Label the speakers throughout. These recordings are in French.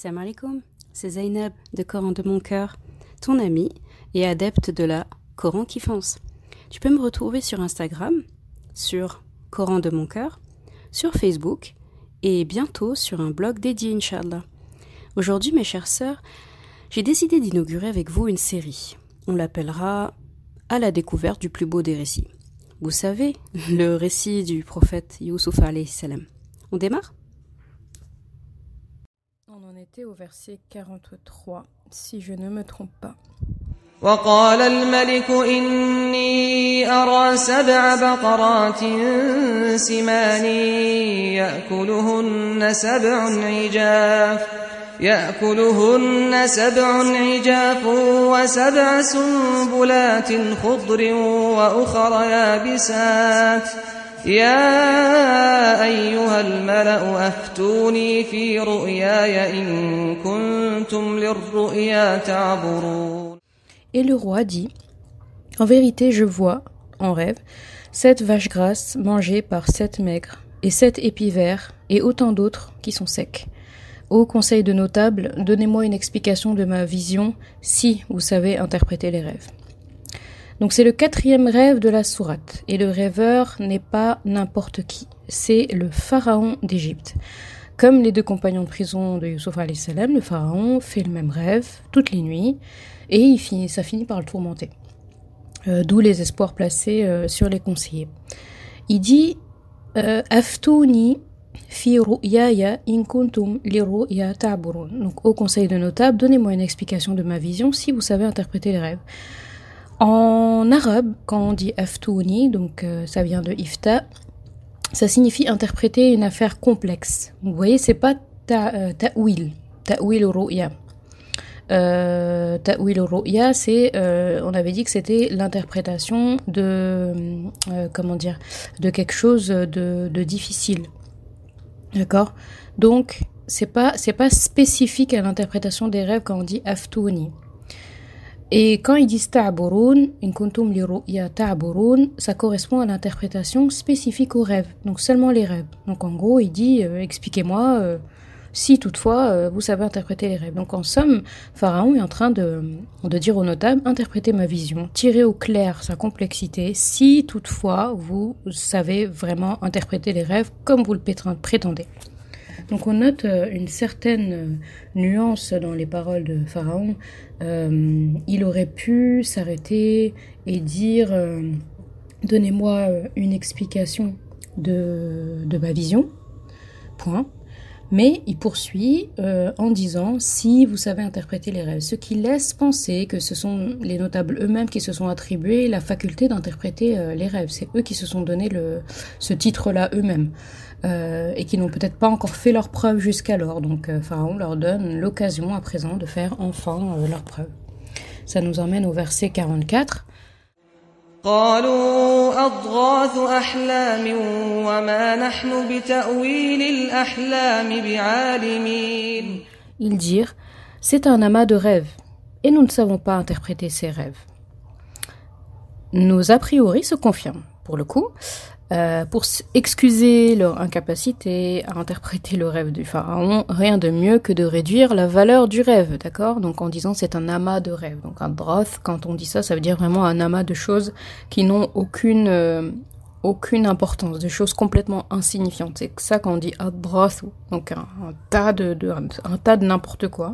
Speaker 1: Salam alaikum, c'est Zainab de Coran de mon cœur, ton ami et adepte de la Coran qui fonce. Tu peux me retrouver sur Instagram, sur Coran de mon cœur, sur Facebook et bientôt sur un blog dédié, Inch'Allah. Aujourd'hui, mes chères sœurs, j'ai décidé d'inaugurer avec vous une série. On l'appellera À la découverte du plus beau des récits. Vous savez, le récit du prophète Youssouf salam. On démarre?
Speaker 2: Était au verset 43, si je ne me trompe pas.
Speaker 3: وقال الملك إني أرى سبع بقرات سمان يأكلهن سبع عجاف يأكلهن سبع عجاف وسبع سنبلات خضر وأخر يابسات يا أيها الملأ أفتوني في رؤياي إن كنتم للرؤيا تعبرون
Speaker 2: Et le roi dit En vérité, je vois, en rêve, sept vaches grasses mangées par sept maigres, et sept épis verts, et autant d'autres qui sont secs. Ô conseil de notables, donnez-moi une explication de ma vision si vous savez interpréter les rêves. Donc c'est le quatrième rêve de la sourate, et le rêveur n'est pas n'importe qui, c'est le pharaon d'Égypte. Comme les deux compagnons de prison de Youssouf salam, le pharaon fait le même rêve toutes les nuits, et il finit, ça finit par le tourmenter. Euh, D'où les espoirs placés euh, sur les conseillers. Il dit euh, Aftouni fi ru'yaya in kuntum li ru'ya ta'burun. Donc au conseil de notables, donnez-moi une explication de ma vision si vous savez interpréter les rêves. En arabe, quand on dit aftouni, donc euh, ça vient de ifta, ça signifie interpréter une affaire complexe. Vous voyez, c'est pas ta, euh, ta'wil, ta'wil ru'ya. Euh, Ta'wil ru'ya, c'est, euh, on avait dit que c'était l'interprétation de, comment dire, de quelque chose de, de difficile. D'accord? Donc, c'est pas, pas spécifique à l'interprétation des rêves quand on dit aftouni. Et quand ils disent ta'burun, in kuntum li ta'burun, ça correspond à l'interprétation spécifique aux rêves. Donc seulement les rêves. Donc en gros, il dit, euh, expliquez-moi euh, si toutefois euh, vous savez interpréter les rêves. Donc en somme, Pharaon est en train de, dire aux notables, interprétez ma vision, tirez au clair sa complexité, si toutefois vous savez vraiment interpréter les rêves comme vous le prétendez. Donc on note euh, une certaine euh, nuance dans les paroles de Pharaon. Euh, il aurait pu s'arrêter et dire Donnez-moi une explication de, de ma vision. Point. Mais il poursuit euh, en disant si vous savez interpréter les rêves, ce qui laisse penser que ce sont les notables eux-mêmes qui se sont attribués la faculté d'interpréter euh, les rêves. C'est eux qui se sont donné le, ce titre-là eux-mêmes euh, et qui n'ont peut-être pas encore fait leur preuve jusqu'alors. Donc euh, Pharaon leur donne l'occasion à présent de faire enfin euh, leur preuve. Ça nous emmène au verset 44.
Speaker 3: قالوا أضغاث أحلام وما نحن بتأويل الأحلام بعالمين
Speaker 2: Ils dirent C'est un amas de rêves, et nous ne savons pas interpréter ces rêves. Nos a priori se confirment, pour le coup, euh, pour excuser leur incapacité à interpréter le rêve du pharaon, rien de mieux que de réduire la valeur du rêve, d'accord? Donc en disant c'est un amas de rêves. Donc un droth, quand on dit ça, ça veut dire vraiment un amas de choses qui n'ont aucune, euh, aucune importance, des choses complètement insignifiantes. C'est ça quand on dit adroth, donc un, un tas de, de- un tas de n'importe quoi.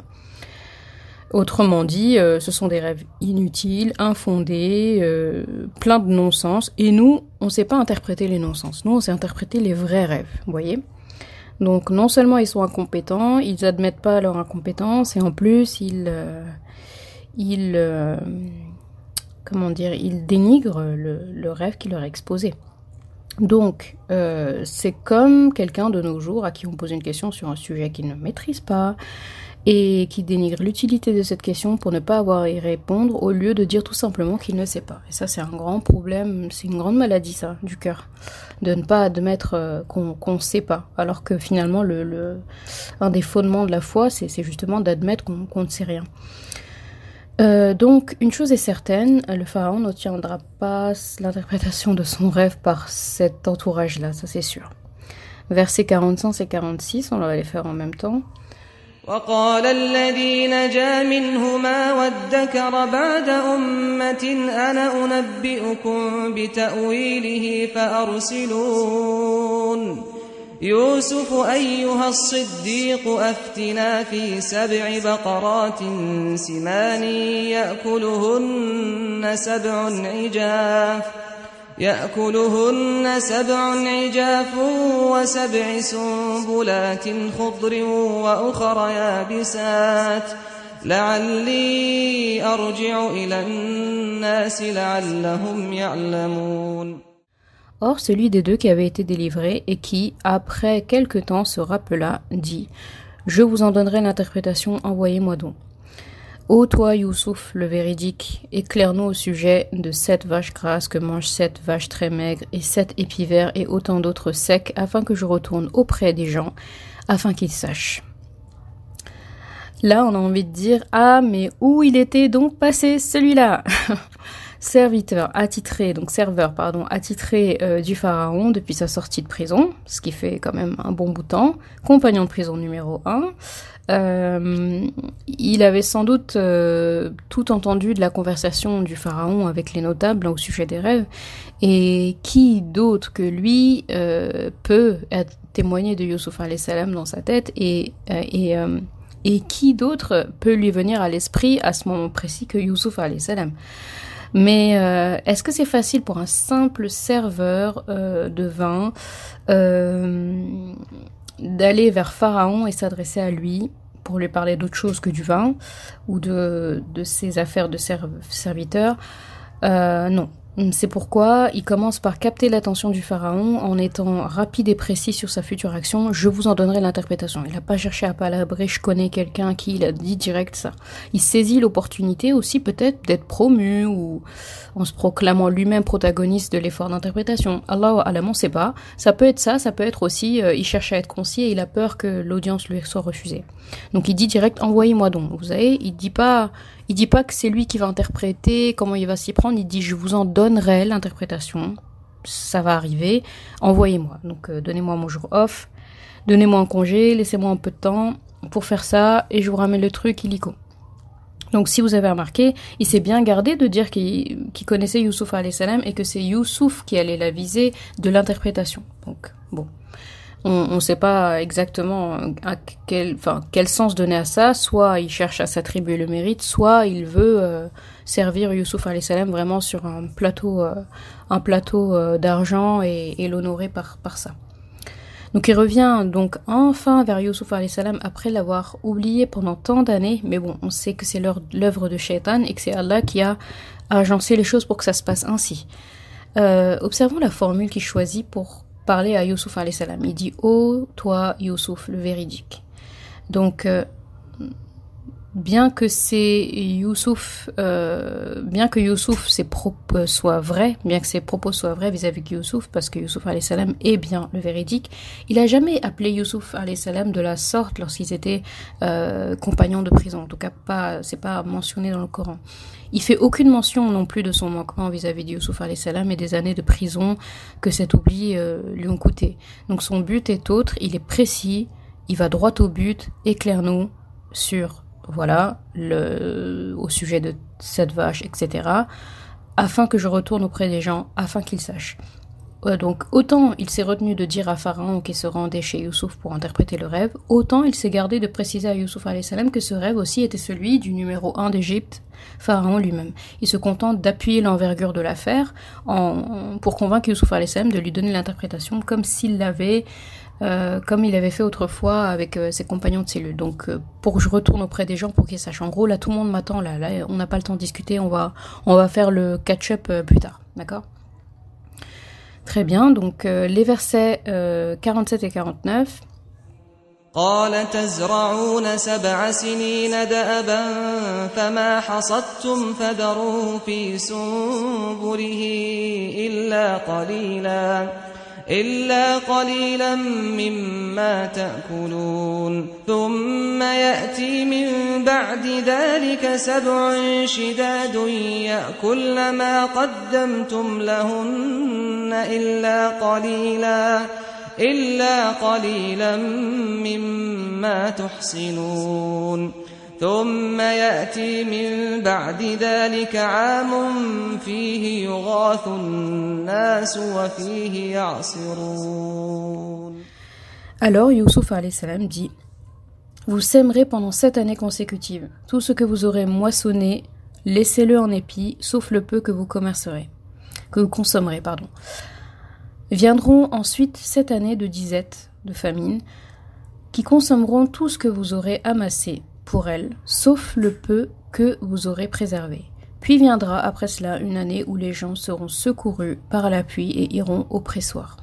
Speaker 2: Autrement dit, euh, ce sont des rêves inutiles, infondés, euh, pleins de non-sens. Et nous, on ne sait pas interpréter les non-sens. Nous, on sait interpréter les vrais rêves, vous voyez Donc, non seulement ils sont incompétents, ils admettent pas leur incompétence, et en plus, ils... euh, comment dire Ils dénigrent le, le rêve qui leur est exposé. Donc, c'est comme quelqu'un de nos jours à qui on pose une question sur un sujet qu'il ne maîtrise pas et qui dénigre l'utilité de cette question pour ne pas avoir à y répondre au lieu de dire tout simplement qu'il ne sait pas. Et ça, c'est un grand problème, c'est une grande maladie, ça, du cœur, de ne pas admettre euh, qu'on ne sait pas, alors que finalement, le, un des fondements de la foi, c'est justement d'admettre qu'on qu'on ne sait rien. Euh, donc, une chose est certaine, le pharaon n'obtiendra pas l'interprétation de son rêve par cet entourage-là, ça c'est sûr. Versets 45 et 46, on va les faire en même temps.
Speaker 3: وقال الذي نجا منهما وادكر بعد أمة أنا أنبئكم بتأويله فأرسلون. يوسف أيها الصديق أفتنا في سبع بقرات سمان يأكلهن سبع عجاف. يأكلهن سبع عجاف وسبع سنبلات خضر وأخر يابسات لعلي أرجع إلى الناس لعلهم يعلمون
Speaker 2: Or, celui des deux qui avait été délivré et qui, après quelque temps, se rappela, dit Je vous en donnerai l'interprétation, envoyez-moi donc. Ô toi, Youssouf, le véridique, éclaire-nous au sujet de sept vaches grasses que mangent sept vaches très maigres et sept épivers et autant d'autres secs, afin que je retourne auprès des gens, afin qu'ils sachent. Là, on a envie de dire Ah, mais où il était donc passé celui-là? serviteur attitré, donc serveur, pardon, attitré euh, du pharaon depuis sa sortie de prison, ce qui fait quand même un bon bout de temps, compagnon de prison numéro 1. Euh, il avait sans doute euh, tout entendu de la conversation du pharaon avec les notables au sujet des rêves, et qui d'autre que lui peut témoigner de Yusuf salam dans sa tête et, et, qui d'autre peut lui venir à l'esprit à ce moment précis que Yusuf salam mais euh, est-ce que c'est facile pour un simple serveur euh, de vin euh, d'aller vers Pharaon et s'adresser à lui pour lui parler d'autre chose que du vin ou de, de ses affaires de serviteur? Non, c'est pourquoi il commence par capter l'attention du pharaon en étant rapide et précis sur sa future action. Je vous en donnerai l'interprétation. Il n'a pas cherché à palabrer, je connais quelqu'un qui il a dit direct ça. Il saisit l'opportunité aussi peut-être d'être promu ou en se proclamant lui-même protagoniste de l'effort d'interprétation. Allah alam, on sait pas. Ça peut être ça, ça peut être aussi euh, il cherche à être concis et il a peur que l'audience lui soit refusée. Donc il dit direct envoyez-moi donc. Vous savez, il dit pas il dit pas que c'est lui qui va interpréter, comment il va s'y prendre, il dit je vous en donnerai l'interprétation, ça va arriver, envoyez-moi. Donc euh, donnez-moi mon jour off, donnez-moi un congé, laissez-moi un peu de temps pour faire ça et je vous ramène le truc illico. Donc si vous avez remarqué, il s'est bien gardé de dire qu'il connaissait Youssouf salam et que c'est Youssouf qui allait la viser de l'interprétation. Donc bon on ne sait pas exactement à quel, quel sens donner à ça. Soit il cherche à s'attribuer le mérite, soit il veut euh, servir Youssouf salam vraiment sur un plateau, euh, un plateau euh, d'argent et, l'honorer par, par ça. Donc il revient donc enfin vers Youssouf salam après l'avoir oublié pendant tant d'années, mais bon, on sait que c'est l'œuvre de Shaitan et que c'est Allah qui a agencé les choses pour que ça se passe ainsi. observons la formule qu'il choisit pour parler à Youssouf salam. Il dit Oh, toi, Youssouf, le véridique. Donc, euh, bien que c'est Youssouf, euh, bien que Youssouf ses propos soient vrais, bien que ses propos soient vrais vis-à-vis de Youssouf, parce que Youssouf salam est bien le véridique, il a jamais appelé Youssouf salam de la sorte lorsqu'ils étaient euh, compagnons de prison. En tout cas, pas, c'est pas mentionné dans le Coran. Il fait aucune mention non plus de son manquement vis-à-vis de Youssouf salam et des années de prison que cet oubli euh, lui ont coûté. Donc son but est autre, il est précis, il va droit au but, éclaire-nous sur, voilà, le, au sujet de cette vache, etc., afin que je retourne auprès des gens, afin qu'ils sachent donc autant il s'est retenu de dire à Pharaon qu'il se rendait chez Youssouf pour interpréter le rêve, autant il s'est gardé de préciser à Youssouf que ce rêve aussi était celui du numéro 1 d'Égypte, Pharaon lui-même. Il se contente d'appuyer l'envergure de l'affaire pour convaincre Youssouf de lui donner l'interprétation comme s'il l'avait euh, comme il avait fait autrefois avec euh, ses compagnons de cellule. Donc, euh, pour que je retourne auprès des gens pour qu'ils sachent. En gros, là, tout le monde m'attend. Là, là, on n'a pas le temps de discuter. On va, on va faire le catch-up plus tard. D'accord Très bien, donc euh, les versets euh, 47 et 49.
Speaker 3: قال تزرعون سبع سنين دأبا فما حصدتم فذروه في سنبله إلا قليلا إلا قليلا مما تأكلون. ثم يأتي من بعد ذلك سبع شداد يأكل ما قدمتم لهن إلا قليلا إلا قليلا مما تحسنون. ثم يأتي من بعد ذلك عام فيه يغاث الناس وفيه يعصرون
Speaker 2: Alors Youssouf salam dit Vous sèmerez pendant sept années consécutives. Tout ce que vous aurez moissonné, laissez-le en épi, sauf le peu que vous commercerez, que vous consommerez, pardon. Viendront ensuite sept années de disette, de famine, qui consommeront tout ce que vous aurez amassé pour elles, sauf le peu que vous aurez préservé. Puis viendra après cela une année où les gens seront secourus par la pluie et iront au pressoir.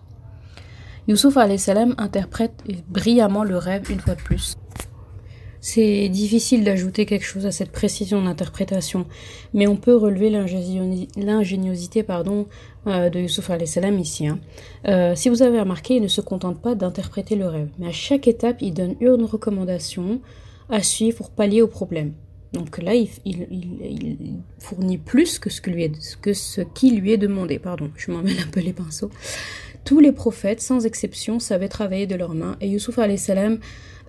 Speaker 2: Youssouf salam interprète brillamment le rêve une fois de plus. C'est difficile d'ajouter quelque chose à cette précision d'interprétation, mais on peut relever l'ingéniosité pardon, euh, de Youssouf salam ici. Hein. Euh, si vous avez remarqué, il ne se contente pas d'interpréter le rêve, mais à chaque étape, il donne une recommandation à suivre pour pallier au problème. Donc là, il, fournit plus que ce, qui lui est demandé. Pardon, je m'emmène un peu les pinceaux. Tous les prophètes, sans exception, savaient travailler de leurs mains, et Youssouf salam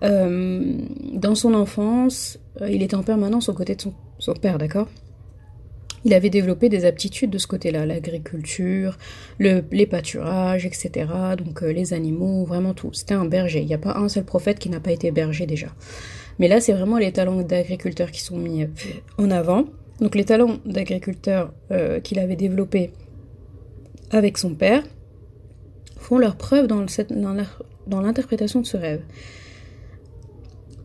Speaker 2: euh, dans son enfance, euh, il était en permanence aux côtés de son, père, d'accord? Il avait développé des aptitudes de ce côté-là, l'agriculture, le, les pâturages, etc. Donc euh, les animaux, vraiment tout. C'était un berger. Il n'y a pas un seul prophète qui n'a pas été berger déjà. Mais là, c'est vraiment les talents d'agriculteur qui sont mis en avant. Donc les talents d'agriculteur qu'il avait développés avec son père font leur preuve dans l'interprétation de ce rêve.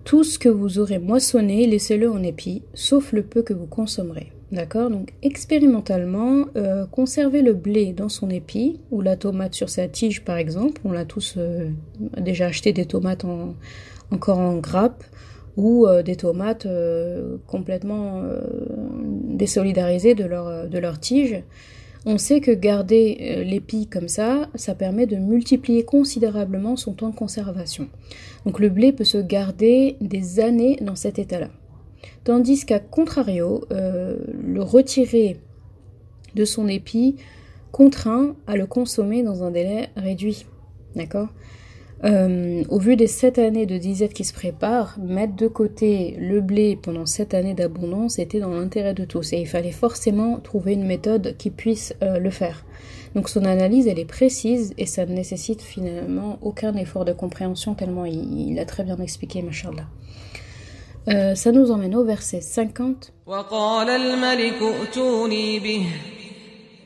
Speaker 2: Tout ce que vous aurez moissonné, laissez-le en épi, sauf le peu que vous consommerez. D'accord? Donc expérimentalement, euh, conservez le blé dans son épi, ou la tomate sur sa tige par exemple. On l'a tous euh, déjà acheté des tomates encore en grappe, ou euh, des tomates complètement désolidarisées de leur, de leur tige. On sait que garder euh, l'épi comme ça, ça permet de multiplier considérablement son temps de conservation. Donc le blé peut se garder des années dans cet état-là. Tandis qu'à contrario, euh, le retirer de son épi contraint à le consommer dans un délai réduit. D'accord? Euh, au vu des sept années de disette qui se préparent, mettre de côté le blé pendant sept années d'abondance était dans l'intérêt de tous et il fallait forcément trouver une méthode qui puisse euh, le faire. Donc son analyse, elle est précise et ça ne nécessite finalement aucun effort de compréhension tellement il, a très bien expliqué, machallah. Euh, ça nous emmène au verset 50.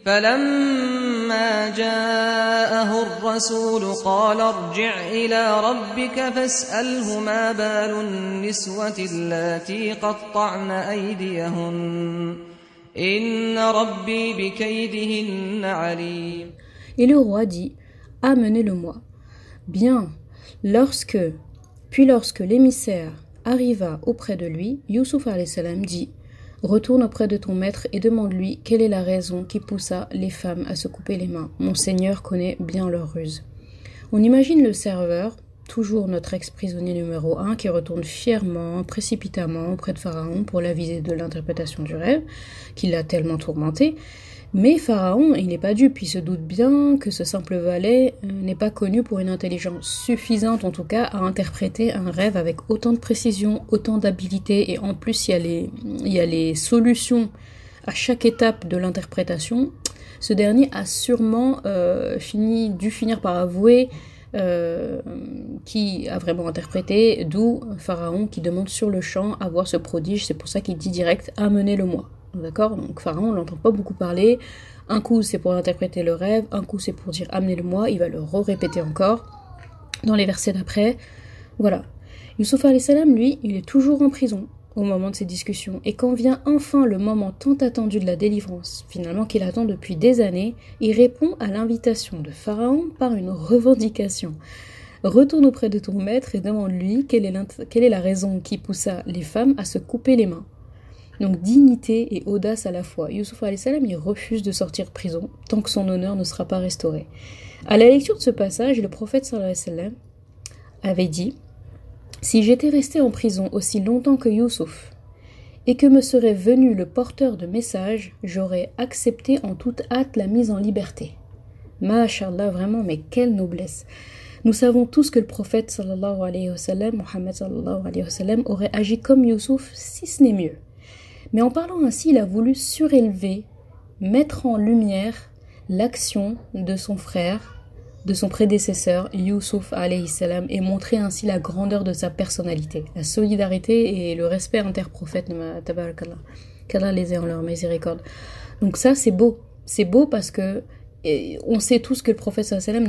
Speaker 3: فلما جاءه الرسول قال ارجع إلى ربك فاسأله ما بال النسوة اللاتي قطعن أيديهن إن ربي بكيدهن عليم
Speaker 2: Et le roi dit, amenez-le-moi. Bien, lorsque, puis lorsque l'émissaire arriva auprès de lui, Youssouf salam dit, Retourne auprès de ton maître et demande-lui quelle est la raison qui poussa les femmes à se couper les mains. Mon Seigneur connaît bien leur ruse. On imagine le serveur, toujours notre ex-prisonnier numéro 1, qui retourne fièrement, précipitamment auprès de Pharaon pour l'aviser de l'interprétation du rêve, qui l'a tellement tourmenté, mais Pharaon, il n'est pas dupe, il se doute bien que ce simple valet euh, n'est pas connu pour une intelligence suffisante en tout cas à interpréter un rêve avec autant de précision, autant d'habileté, et en plus il y, a les, solutions à chaque étape de l'interprétation. Ce dernier a sûrement euh, dû finir par avouer euh, qui a vraiment interprété, d'où Pharaon qui demande sur le champ à voir ce prodige, c'est pour ça qu'il dit direct amenez-le-moi. D'accord? Donc Pharaon, on l'entend pas beaucoup parler. Un coup, c'est pour interpréter le rêve, un coup, c'est pour dire amenez-le-moi. Il va le répéter encore dans les versets d'après. Voilà. Youssouf salam, lui, il est toujours en prison au moment de ces discussions. Et quand vient enfin le moment tant attendu de la délivrance, finalement qu'il attend depuis des années, il répond à l'invitation de Pharaon par une revendication. Retourne auprès de ton maître et demande-lui quelle est, quelle est la raison qui poussa les femmes à se couper les mains. Donc dignité et audace à la fois. Youssouf salam il refuse de sortir de prison tant que son honneur ne sera pas restauré. À la lecture de ce passage, le prophète sallam avait dit Si j'étais resté en prison aussi longtemps que Youssouf, et que me serait venu le porteur de message, j'aurais accepté en toute hâte la mise en liberté. Masha'Allah, vraiment, mais quelle noblesse Nous savons tous que le prophète sallallahu alayhi wa sallam, Mohammed sallallahu alayhi wa sallam, aurait agi comme Youssouf, si ce n'est mieux. Mais en parlant ainsi, il a voulu surélever, mettre en lumière l'action de son frère, de son prédécesseur, Youssouf salam, et montrer ainsi la grandeur de sa personnalité, la solidarité et le respect interprophète, qu'Allah les ait en leur miséricorde. Donc ça, c'est beau. C'est beau parce que on sait tous que le prophète sallam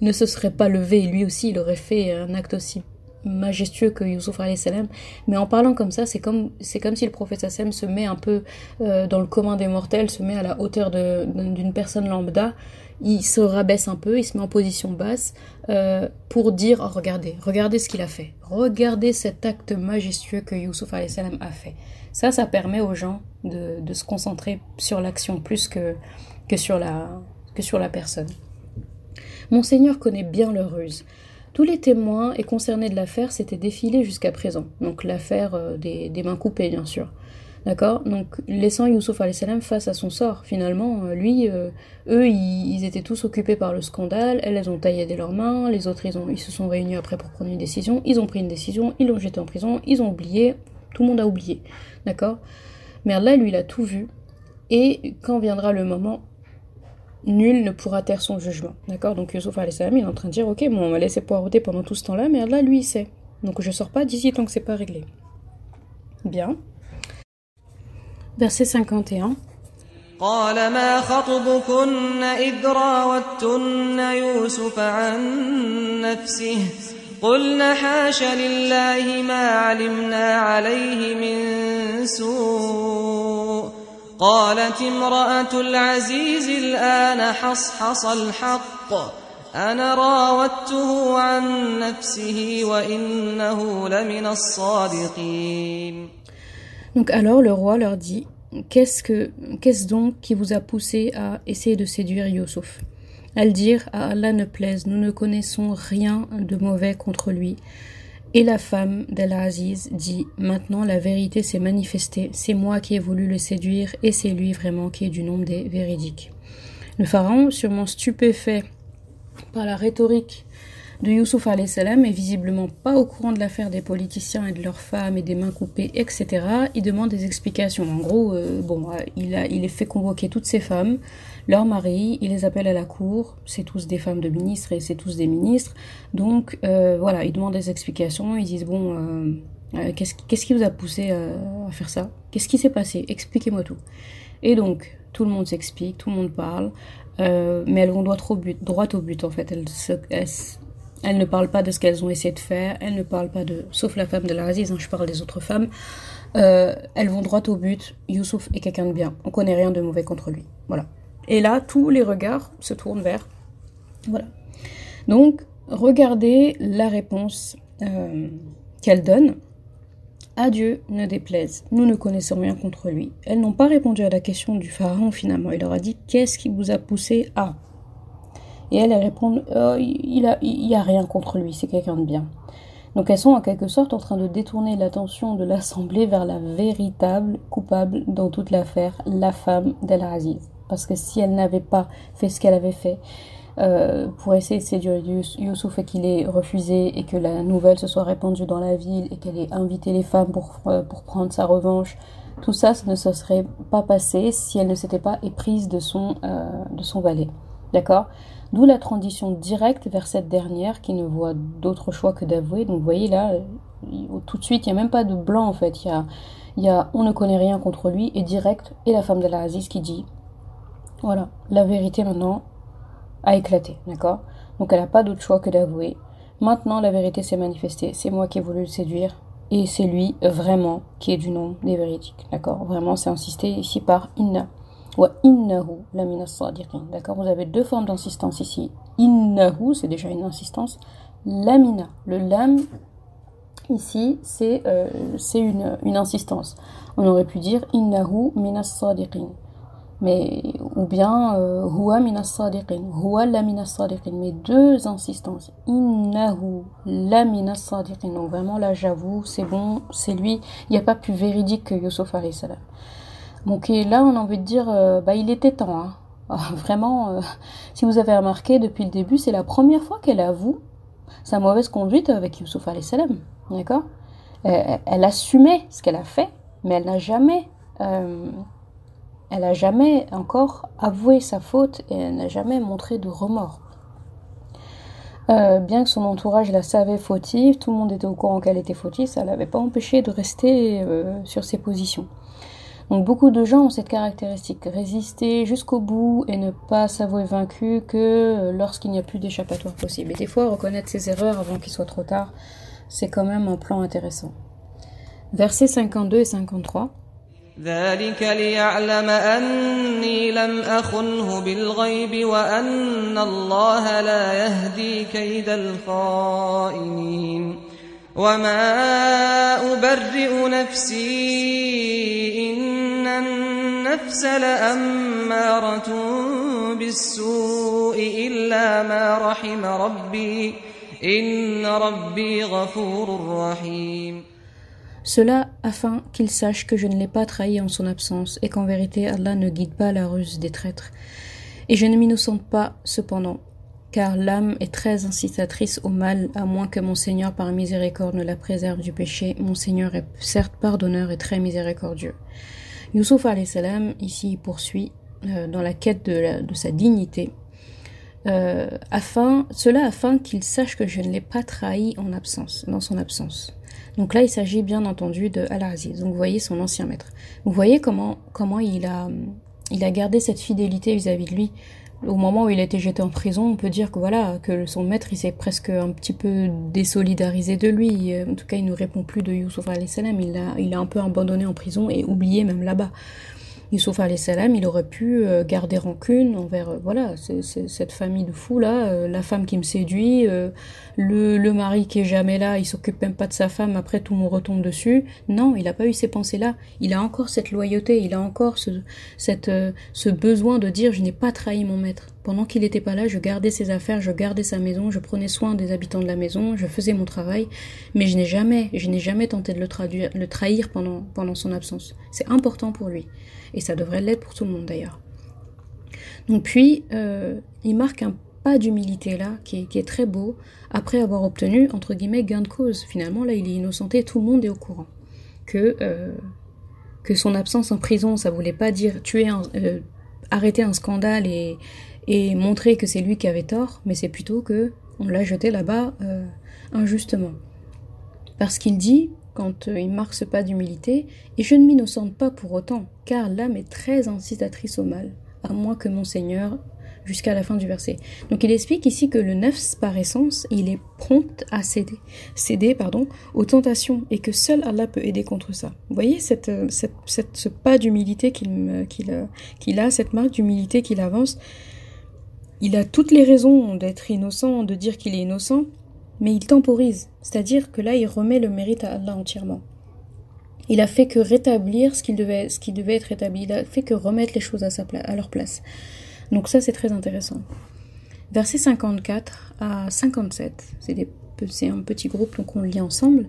Speaker 2: ne se serait pas levé, lui aussi, il aurait fait un acte aussi majestueux que Youssouf salam mais en parlant comme ça c'est comme c'est comme si le prophète sallam se met un peu euh, dans le commun des mortels se met à la hauteur d'une personne lambda il se rabaisse un peu il se met en position basse euh, pour dire oh, regardez regardez ce qu'il a fait regardez cet acte majestueux que Youssouf salam a fait ça ça permet aux gens de, de se concentrer sur l'action plus que que sur la sur la personne. Monseigneur connaît bien leur ruse. Tous les témoins et concernés de l'affaire s'étaient défilés jusqu'à présent, donc l'affaire euh, des, mains coupées bien sûr. D'accord? Donc laissant Youssouf salam face à son sort, finalement, euh, lui, euh, eux, ils, étaient tous occupés par le scandale, elles, elles ont taillé leurs mains, les autres, ils, ont, ils se sont réunis après pour prendre une décision, ils ont pris une décision, ils l'ont jeté en prison, ils ont oublié, tout le monde a oublié. D'accord? Mais là, lui, il a tout vu, et quand viendra le moment, nul ne pourra taire son jugement. D'accord Donc Yusuf salam, il est en train de dire Ok, bon, on va laisser poireauter pendant tout ce temps-là, mais là, lui, il sait. Donc je sors pas d'ici tant que c'est pas réglé. Bien. Verset 51.
Speaker 3: قال ما خطبكن إذ راوتن يوسف عن نفسه قلنا حاش لله ما علمنا عليه من سوء قالت امرأة العزيز الآن حصحص الحق أنا راودته عن نفسه وإنه لمن الصادقين
Speaker 2: Donc alors le roi leur dit Qu'est-ce que qu'est-ce donc qui vous a poussé à essayer de séduire Yusuf Elles dirent À Allah ne plaise, nous ne connaissons rien de mauvais contre lui. Et la femme d'Al-Aziz dit Maintenant la vérité s'est manifestée, c'est moi qui ai voulu le séduire et c'est lui vraiment qui est du nombre des véridiques. Le pharaon, sûrement stupéfait par la rhétorique de Youssouf salam est visiblement pas au courant de l'affaire des politiciens et de leurs femmes et des mains coupées, etc. Il demande des explications. En gros, euh, bon, il a, il fait convoquer toutes ces femmes, leurs maris, il les appelle à la cour. C'est tous des femmes de ministres et c'est tous des ministres. Donc euh, voilà, il demande des explications. Ils disent bon, qu'est-ce qui vous a poussé à faire ça? Qu'est-ce qui s'est passé? Expliquez-moi tout. Et donc tout le monde s'explique, tout le monde parle. mais elles vont droit au but, droit au but en fait. Elles, elles ne parlent pas de ce qu'elles ont essayé de faire, elles ne parlent pas de, sauf la femme de l'Aziz, hein, je parle des autres femmes, euh, elles vont droit au but, Youssouf est quelqu'un de bien, on connaît rien de mauvais contre lui. Voilà. Et là, tous les regards se tournent vers... Voilà. Donc, regardez la réponse euh, qu'elle donne. À Dieu ne déplaise, nous ne connaissons rien contre lui. Elles n'ont pas répondu à la question du pharaon finalement. Il leur a dit Qu'est-ce qui vous a poussé à? Et elles, elles répondent oh, il il a rien contre lui, c'est quelqu'un de bien. Donc elles sont en quelque sorte en train de détourner l'attention de l'Assemblée vers la véritable coupable dans toute l'affaire, la femme d'El Aziz. Parce que si elle n'avait pas fait ce qu'elle avait fait euh, pour essayer de séduire Youssouf et qu'il ait refusé et que la nouvelle se soit répandue dans la ville et qu'elle ait invité les femmes pour, euh, pour prendre sa revanche, tout ça, ne se serait pas passé si elle ne s'était pas éprise de son, euh, de son valet. D'accord? D'où la transition directe vers cette dernière qui ne voit d'autre choix que d'avouer. Donc vous voyez là, tout de suite, il n'y a même pas de blanc en fait. Il y a, y a on ne connaît rien contre lui et direct, et la femme de la Aziz qui dit voilà, la vérité maintenant a éclaté, d'accord? Donc elle n'a pas d'autre choix que d'avouer. Maintenant, la vérité s'est manifestée. C'est moi qui ai voulu le séduire. Et c'est lui vraiment qui est du nom des véridiques. D'accord? Vraiment, c'est insisté ici par Inna. Wa innahu lamina sadiqin. D'accord? Vous avez deux formes d'insistance ici. Innahu, c'est déjà une insistance. Lamina. Le lam, ici, c'est euh, une, une, insistance. On aurait pu dire innahu minas sadiqin. Mais, ou bien euh, huwa minas sadiqin. Huwa lamina sadiqin. Mais deux insistances. Innahu lamina sadiqin. Donc vraiment là, j'avoue, c'est bon, c'est lui. Il n'y a pas plus véridique que Yusuf alayhi salam. Donc là, on a envie de dire, euh, bah, il était temps. Hein. Ah, vraiment, euh, si vous avez remarqué depuis le début, c'est la première fois qu'elle avoue sa mauvaise conduite avec Youssouf salam, d'accord? Elle, assumait ce qu'elle a fait, mais elle n'a jamais, elle a jamais encore avoué sa faute et elle n'a jamais montré de remords. Euh, bien que son entourage la savait fautive, tout le monde était au courant qu'elle était fautive, ça l'avait pas empêché de rester euh, sur ses positions. Donc beaucoup de gens ont cette caractéristique, résister jusqu'au bout et ne pas s'avouer vaincu que euh, lorsqu'il n'y a plus d'échappatoire possible. Et des fois, reconnaître ses erreurs avant qu'il soit trop tard, c'est quand même un plan intéressant. Versets 52 et 53.
Speaker 3: ذلك ليعلم أني لم أخنه بالغيب وأن الله لا يهدي كيد الخائنين وما أبرئ نفسي إن النفس لأمارة بالسوء إلا ما رحم ربي إن ربي غفور رحيم
Speaker 2: Cela afin qu'il sache que je ne l'ai pas trahi en son absence et qu'en vérité Allah ne guide pas la ruse des traîtres. Et je ne m'innocente pas cependant, car l'âme est très incitatrice au mal, à moins que mon Seigneur par miséricorde ne la préserve du péché. Mon Seigneur est certes pardonneur et très miséricordieux. Youssouf salam ici poursuit euh, dans la quête de, de sa dignité, euh, afin, cela afin qu'il sache que je ne l'ai pas trahi en absence, dans son absence. Donc là, il s'agit bien entendu de Al-Aziz. Donc vous voyez son ancien maître. Vous voyez comment, comment il, a, il a gardé cette fidélité vis-à-vis de lui. Au moment où il a été jeté en prison, on peut dire que voilà, que son maître, il s'est presque un petit peu désolidarisé de lui. En tout cas, il ne répond plus de Youssouf salam. Il l'a il a un peu abandonné en prison et oublié même là-bas. Youssouf salam, il aurait pu euh, garder rancune envers euh, voilà cette famille de fous là, euh, la femme qui me séduit, le, mari qui est jamais là, il s'occupe même pas de sa femme, après tout monde retombe dessus. Non, il n'a pas eu ces pensées là. Il a encore cette loyauté, il a encore ce, cette, ce besoin de dire je n'ai pas trahi mon maître. Pendant qu'il n'était pas là, je gardais ses affaires, je gardais sa maison, je prenais soin des habitants de la maison, je faisais mon travail, mais je n'ai jamais, je n'ai jamais tenté de le, traduire, le trahir pendant, pendant son absence. C'est important pour lui. Et ça devrait l'être pour tout le monde d'ailleurs. Donc puis, euh, il marque un pas d'humilité là, qui est, très beau, après avoir obtenu, entre guillemets, gain de cause. Finalement, là, il est innocenté, tout le monde est au courant. Que, euh, que son absence en prison, ça voulait pas dire tuer un, euh, arrêter un scandale et, et montrer que c'est lui qui avait tort, mais c'est plutôt que on l'a jeté là-bas injustement. Parce qu'il dit quand euh, il marque ce pas d'humilité, et je ne m'innocente pas pour autant, car l'âme est très incitatrice au mal, à moins que mon Seigneur jusqu'à la fin du verset. Donc il explique ici que le nefs par essence, il est prompt à céder, céder pardon, aux tentations et que seul Allah peut aider contre ça. Vous voyez cette, euh, ce pas d'humilité qu'il qu'il euh, qu'il a, cette marque d'humilité qu'il avance. Il a toutes les raisons d'être innocent, de dire qu'il est innocent, mais il temporise, c'est-à-dire que là il remet le mérite à Allah entièrement. Il a fait que rétablir ce, qui devait être rétabli, il a fait que remettre les choses à, leur place. Donc ça c'est très intéressant. Verset 54 à 57, c'est un petit groupe donc on le lit ensemble.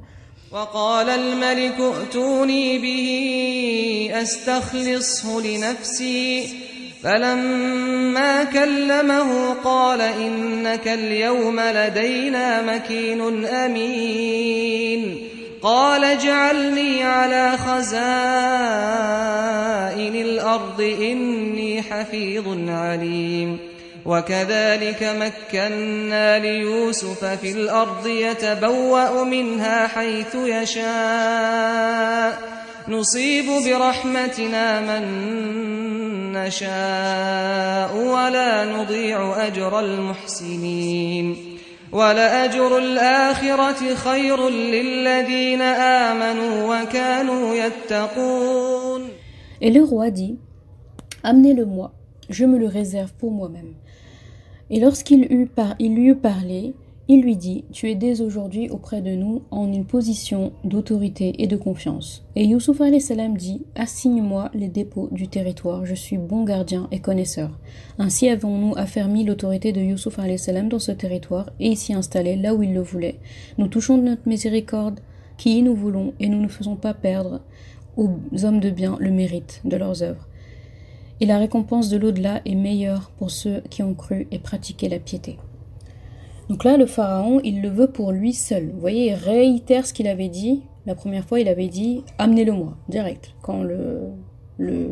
Speaker 3: فلما كلمه قال إنك اليوم لدينا مكين أمين. قال اجعلني على خزائن الأرض إني حفيظ عليم. وكذلك مكنا ليوسف في الأرض يتبوأ منها حيث يشاء. نصيب برحمتنا من نشاء ولا نضيع أجر المحسنين ولأجر الآخرة خير للذين آمنوا وكانوا يتقون
Speaker 2: Et le roi dit, Amenez-le-moi, je me le réserve pour moi-même. Et lorsqu'il eut, par, il lui eut parlé, il lui dit Tu es dès aujourd'hui auprès de nous en une position d'autorité et de confiance. Et Youssouf salam dit Assigne-moi les dépôts du territoire, je suis bon gardien et connaisseur. Ainsi avons-nous affermi l'autorité de Youssouf salam dans ce territoire et ici installé là où il le voulait. Nous touchons de notre miséricorde qui nous voulons et nous ne faisons pas perdre aux hommes de bien le mérite de leurs œuvres. Et la récompense de l'au-delà est meilleure pour ceux qui ont cru et pratiqué la piété. Donc là, le pharaon, il le veut pour lui seul. Vous voyez, il réitère ce qu'il avait dit. La première fois, il avait dit amenez-le-moi, direct. Quand le, le,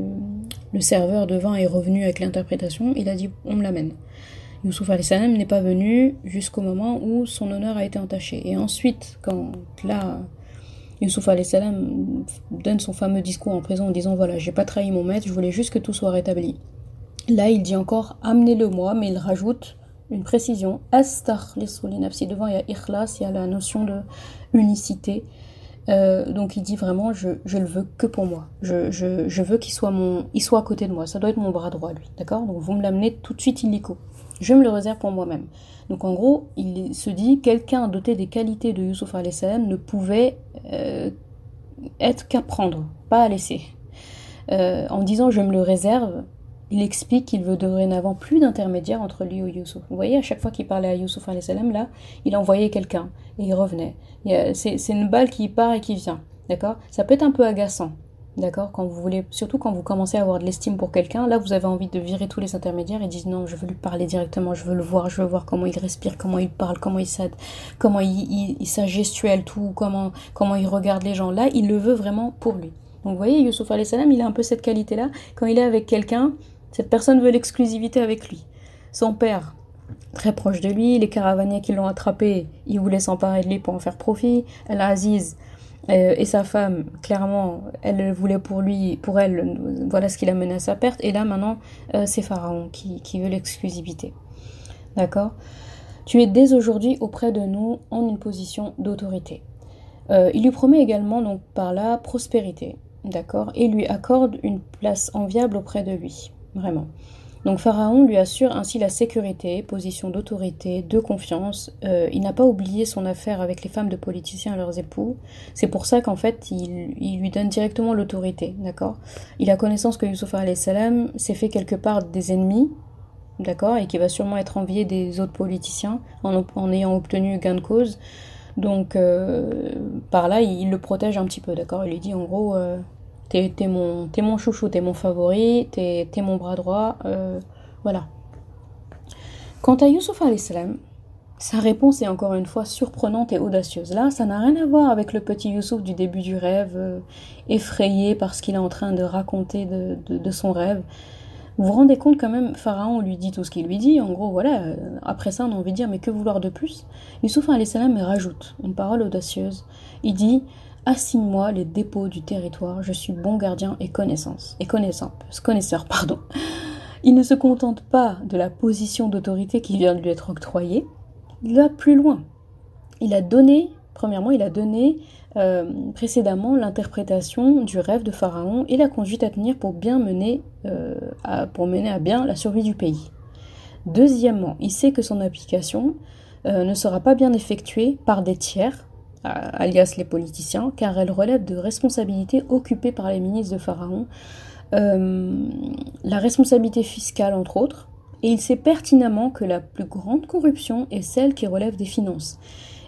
Speaker 2: le serveur de vin est revenu avec l'interprétation, il a dit on me l'amène. Youssouf salam n'est pas venu jusqu'au moment où son honneur a été entaché. Et ensuite, quand là, Youssouf salam donne son fameux discours en prison en disant voilà, j'ai pas trahi mon maître, je voulais juste que tout soit rétabli. Là, il dit encore amenez-le moi, mais il rajoute une précision. Astar les devant il y a ikhlas, il y a la notion de unicité. Euh, donc il dit vraiment je, je le veux que pour moi. Je, veux qu'il soit mon il soit à côté de moi. Ça doit être mon bras droit lui. D'accord? Donc vous me l'amenez tout de suite illico. Je me le réserve pour moi-même. Donc en gros, il se dit quelqu'un doté des qualités de Youssouf salam ne pouvait euh, être qu'à prendre, pas à laisser. Euh, en disant je me le réserve, il explique qu'il veut dorénavant plus d'intermédiaire entre lui et Youssouf. Vous voyez, à chaque fois qu'il parlait à Youssouf là, il envoyait quelqu'un et il revenait. C'est une balle qui part et qui vient. D'accord? Ça peut être un peu agaçant. D'accord? Quand vous voulez, surtout quand vous commencez à avoir de l'estime pour quelqu'un, là vous avez envie de virer tous les intermédiaires et dire non, je veux lui parler directement, je veux le voir, je veux voir comment il respire, comment il parle, comment il s'aide, comment il, tout, comment, comment il regarde les gens. Là, il le veut vraiment pour lui. Donc vous voyez, Youssouf salam, il a un peu cette qualité-là. Quand il est avec quelqu'un, cette personne veut l'exclusivité avec lui. Son père, très proche de lui, les caravaniers qui l'ont attrapé, ils voulaient s'emparer de lui pour en faire profit. El Aziz, euh, et sa femme, clairement, elle voulait pour lui, pour elle, voilà ce qui l'a mené à sa perte. Et là, maintenant, euh, c'est Pharaon qui, veut l'exclusivité. D'accord? Tu es dès aujourd'hui auprès de nous en une position d'autorité. Euh, il lui promet également, donc, par la prospérité. D'accord? Et lui accorde une place enviable auprès de lui. Vraiment. Donc Pharaon lui assure ainsi la sécurité, position d'autorité, de confiance. Euh, il n'a pas oublié son affaire avec les femmes de politiciens et leurs époux. C'est pour ça qu'en fait, il, lui donne directement l'autorité, d'accord? Il a connaissance que Youssouf salam s'est fait quelque part des ennemis, d'accord? Et qui va sûrement être envié des autres politiciens en, ayant obtenu gain de cause. Donc euh, par là, il, le protège un petit peu, d'accord? Il lui dit en gros... Euh, T'es mon, mon chouchou, t'es mon favori, t'es mon bras droit. Euh, voilà. Quant à Youssouf salam, sa réponse est encore une fois surprenante et audacieuse. Là, ça n'a rien à voir avec le petit Youssouf du début du rêve, euh, effrayé par ce qu'il est en train de raconter de, de, son rêve. Vous vous rendez compte quand même, Pharaon lui dit tout ce qu'il lui dit. En gros, voilà, euh, après ça, on a envie de dire, mais que vouloir de plus? Youssouf salam rajoute une parole audacieuse. Il dit assigne-moi les dépôts du territoire, je suis bon gardien et connaissance, et connaissant, connaisseur, pardon. Il ne se contente pas de la position d'autorité qui vient de lui être octroyée, il va plus loin. Il a donné, premièrement, il a donné euh, précédemment l'interprétation du rêve de Pharaon et la conduite à tenir pour bien mener, euh, à, pour mener à bien la survie du pays. Deuxièmement, il sait que son application euh, ne sera pas bien effectuée par des tiers, alias les politiciens, car elle relève de responsabilités occupées par les ministres de Pharaon, euh, la responsabilité fiscale entre autres, et il sait pertinemment que la plus grande corruption est celle qui relève des finances.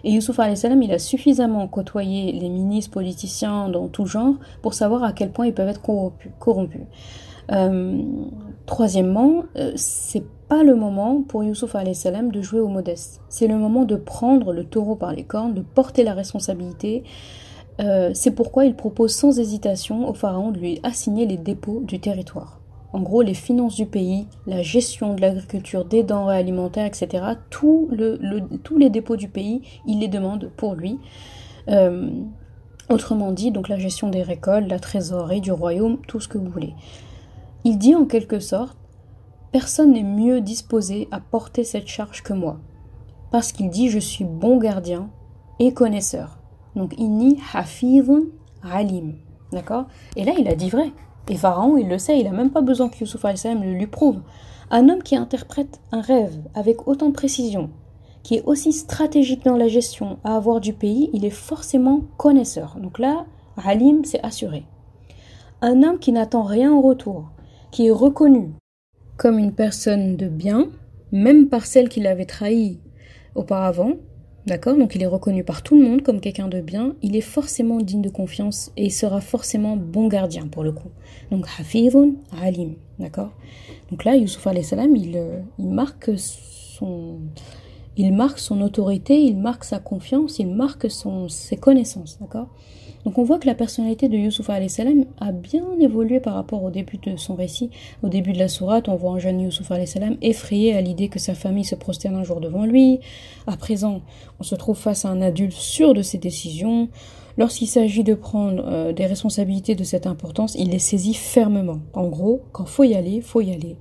Speaker 2: Et Youssouf salam, il a suffisamment côtoyé les ministres politiciens dans tout genre pour savoir à quel point ils peuvent être corrompus. Euh, troisièmement, euh, c'est pas le moment pour Youssouf salam de jouer au modeste. C'est le moment de prendre le taureau par les cornes, de porter la responsabilité. Euh, c'est pourquoi il propose sans hésitation au pharaon de lui assigner les dépôts du territoire. En gros, les finances du pays, la gestion de l'agriculture, des denrées alimentaires, etc. Tous les dépôts du pays, il les demande pour lui. Euh, autrement dit, donc la gestion des récoltes, la trésorerie du royaume, tout ce que vous voulez. Il dit en quelque sorte Personne n'est mieux disposé à porter cette charge que moi, parce qu'il dit je suis bon gardien et connaisseur. Donc inni hafizun alim. D'accord? Et là, il a dit vrai. Et Pharaon, il le sait, il n'a même pas besoin que Yusuf le lui prouve. Un homme qui interprète un rêve avec autant de précision, qui est aussi stratégique dans la gestion à avoir du pays, il est forcément connaisseur. Donc là, Alim, c'est assuré. Un homme qui n'attend rien en retour, qui est reconnu comme une personne de bien, même par celle qui l'avait trahi auparavant, d'accord? Donc il est reconnu par tout le monde comme quelqu'un de bien, il est forcément digne de confiance et il sera forcément bon gardien pour le coup. Donc Hafizun Alim, d'accord? Donc là, Yusuf salam il, euh, il marque son... il marque son autorité, il marque sa confiance, il marque son, ses connaissances, d'accord? Donc on voit que la personnalité de Yusuf salam a bien évolué par rapport au début de son récit. Au début de la sourate, on voit un jeune Yusuf salam effrayé à l'idée que sa famille se prosterne un jour devant lui. À présent, on se trouve face à un adulte sûr de ses décisions. Lorsqu'il s'agit de prendre euh, des responsabilités de cette importance, il les saisit fermement. En gros, quand faut y aller, faut y aller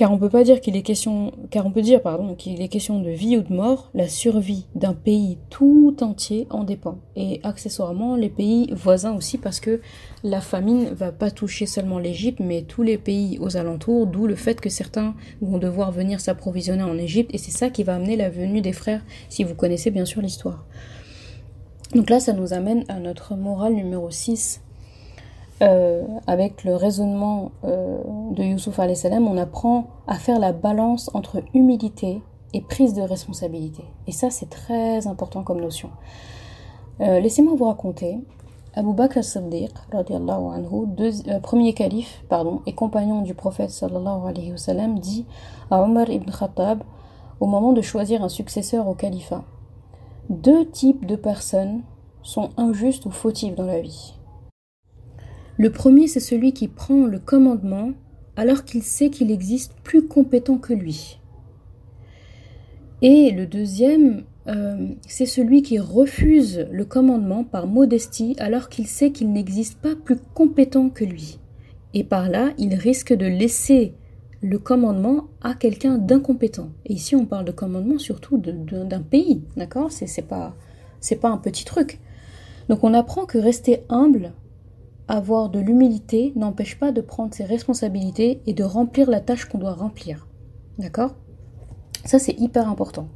Speaker 2: car on peut pas dire qu'il est question, car on peut dire qu'il est question de vie ou de mort. La survie d'un pays tout entier en dépend, et accessoirement les pays voisins aussi, parce que la famine va pas toucher seulement l'Égypte, mais tous les pays aux alentours. D'où le fait que certains vont devoir venir s'approvisionner en Égypte, et c'est ça qui va amener la venue des frères, si vous connaissez bien sûr l'histoire. Donc là, ça nous amène à notre morale numéro 6 euh, avec le raisonnement euh, de Youssouf salam, on apprend à faire la balance entre humilité et prise de responsabilité. Et ça, c'est très important comme notion. Euh, laissez-moi vous raconter. Abu Bakr as-Siddiq, anhu, premier calife pardon, et compagnon du prophète sallallahu alayhi wa sallam, dit à Omar ibn Khattab au moment de choisir un successeur au califat Deux types de personnes sont injustes ou fautives dans la vie. Le premier, c'est celui qui prend le commandement alors qu'il sait qu'il existe plus compétent que lui. Et le deuxième, euh, c'est celui qui refuse le commandement par modestie alors qu'il sait qu'il n'existe pas plus compétent que lui. Et par là, il risque de laisser le commandement à quelqu'un d'incompétent. Et ici, on parle de commandement surtout d'un pays, d'accord? C'est pas, pas un petit truc. Donc on apprend que rester humble, avoir de l'humilité n'empêche pas de prendre ses responsabilités et de remplir la tâche qu'on doit remplir. D'accord? Ça, c'est hyper important.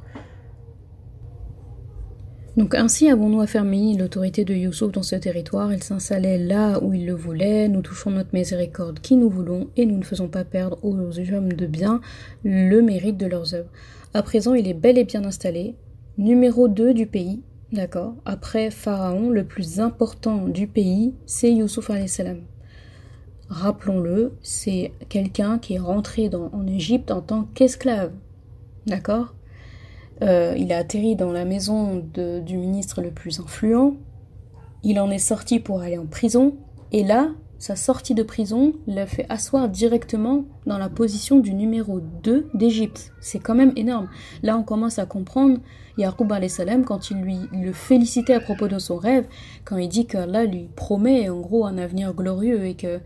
Speaker 2: Donc ainsi avons-nous affermi l'autorité de Youssouf dans ce territoire. Il s'installait là où il le voulait. Nous touchons notre miséricorde qui nous voulons et nous ne faisons pas perdre aux hommes de bien le mérite de leurs œuvres. À présent, il est bel et bien installé. Numéro 2 du pays, D'accord Après Pharaon, le plus important du pays, c'est Youssouf salam. Rappelons-le, c'est quelqu'un qui est rentré en Égypte en tant qu'esclave. D'accord? Euh, Il a atterri dans la maison du ministre le plus influent. Il en est sorti pour aller en prison. Et là, sa sortie de prison l'a fait asseoir directement dans la position du numéro 2 d'Égypte. C'est quand même énorme. Là, on commence à comprendre Yaqub salam quand il lui le félicitait à propos de son rêve, quand il dit qu'Allah lui promet en gros un avenir glorieux et que,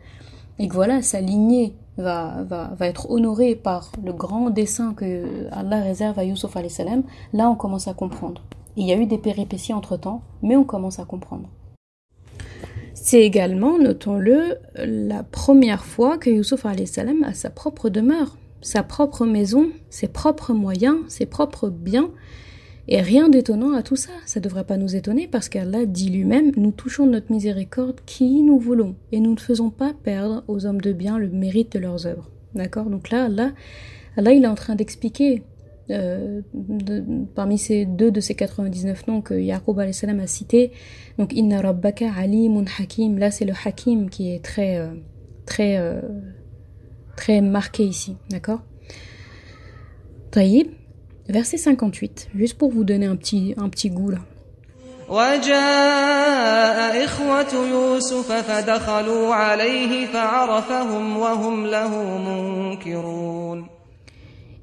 Speaker 2: et que voilà, sa lignée va, va, va être honorée par le grand dessein que Allah réserve à Yusuf salam. Là, on commence à comprendre. Il y a eu des péripéties entre temps, mais on commence à comprendre. C'est également, notons-le, la première fois que Youssouf salam a sa propre demeure, sa propre maison, ses propres moyens, ses propres biens. Et rien d'étonnant à tout ça. Ça ne devrait pas nous étonner parce qu'Allah dit lui-même Nous touchons notre miséricorde qui nous voulons et nous ne faisons pas perdre aux hommes de bien le mérite de leurs œuvres. D'accord? Donc là, Allah, Allah, il est en train d'expliquer euh, parmi ces deux de ces 99 noms que Yaqub a cité, donc Inna Rabbaka Alimun Hakim, là c'est le Hakim qui est très, euh, très, euh, très marqué ici, d'accord? Taïb, verset 58, juste pour vous donner un petit, un petit goût là.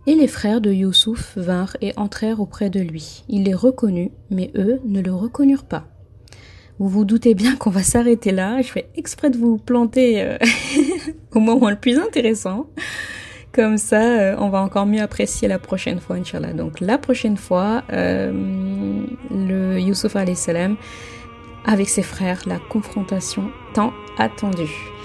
Speaker 2: Et les frères de Youssouf vinrent et entrèrent auprès de lui. Il les reconnut, mais eux ne le reconnurent pas. Vous vous doutez bien qu'on va s'arrêter là. Je fais exprès de vous planter euh, au moment le plus intéressant. Comme ça, euh, on va encore mieux apprécier la prochaine fois, Inch'Allah. Donc la prochaine fois, euh, le Youssouf salam avec ses frères, la confrontation tant attendue.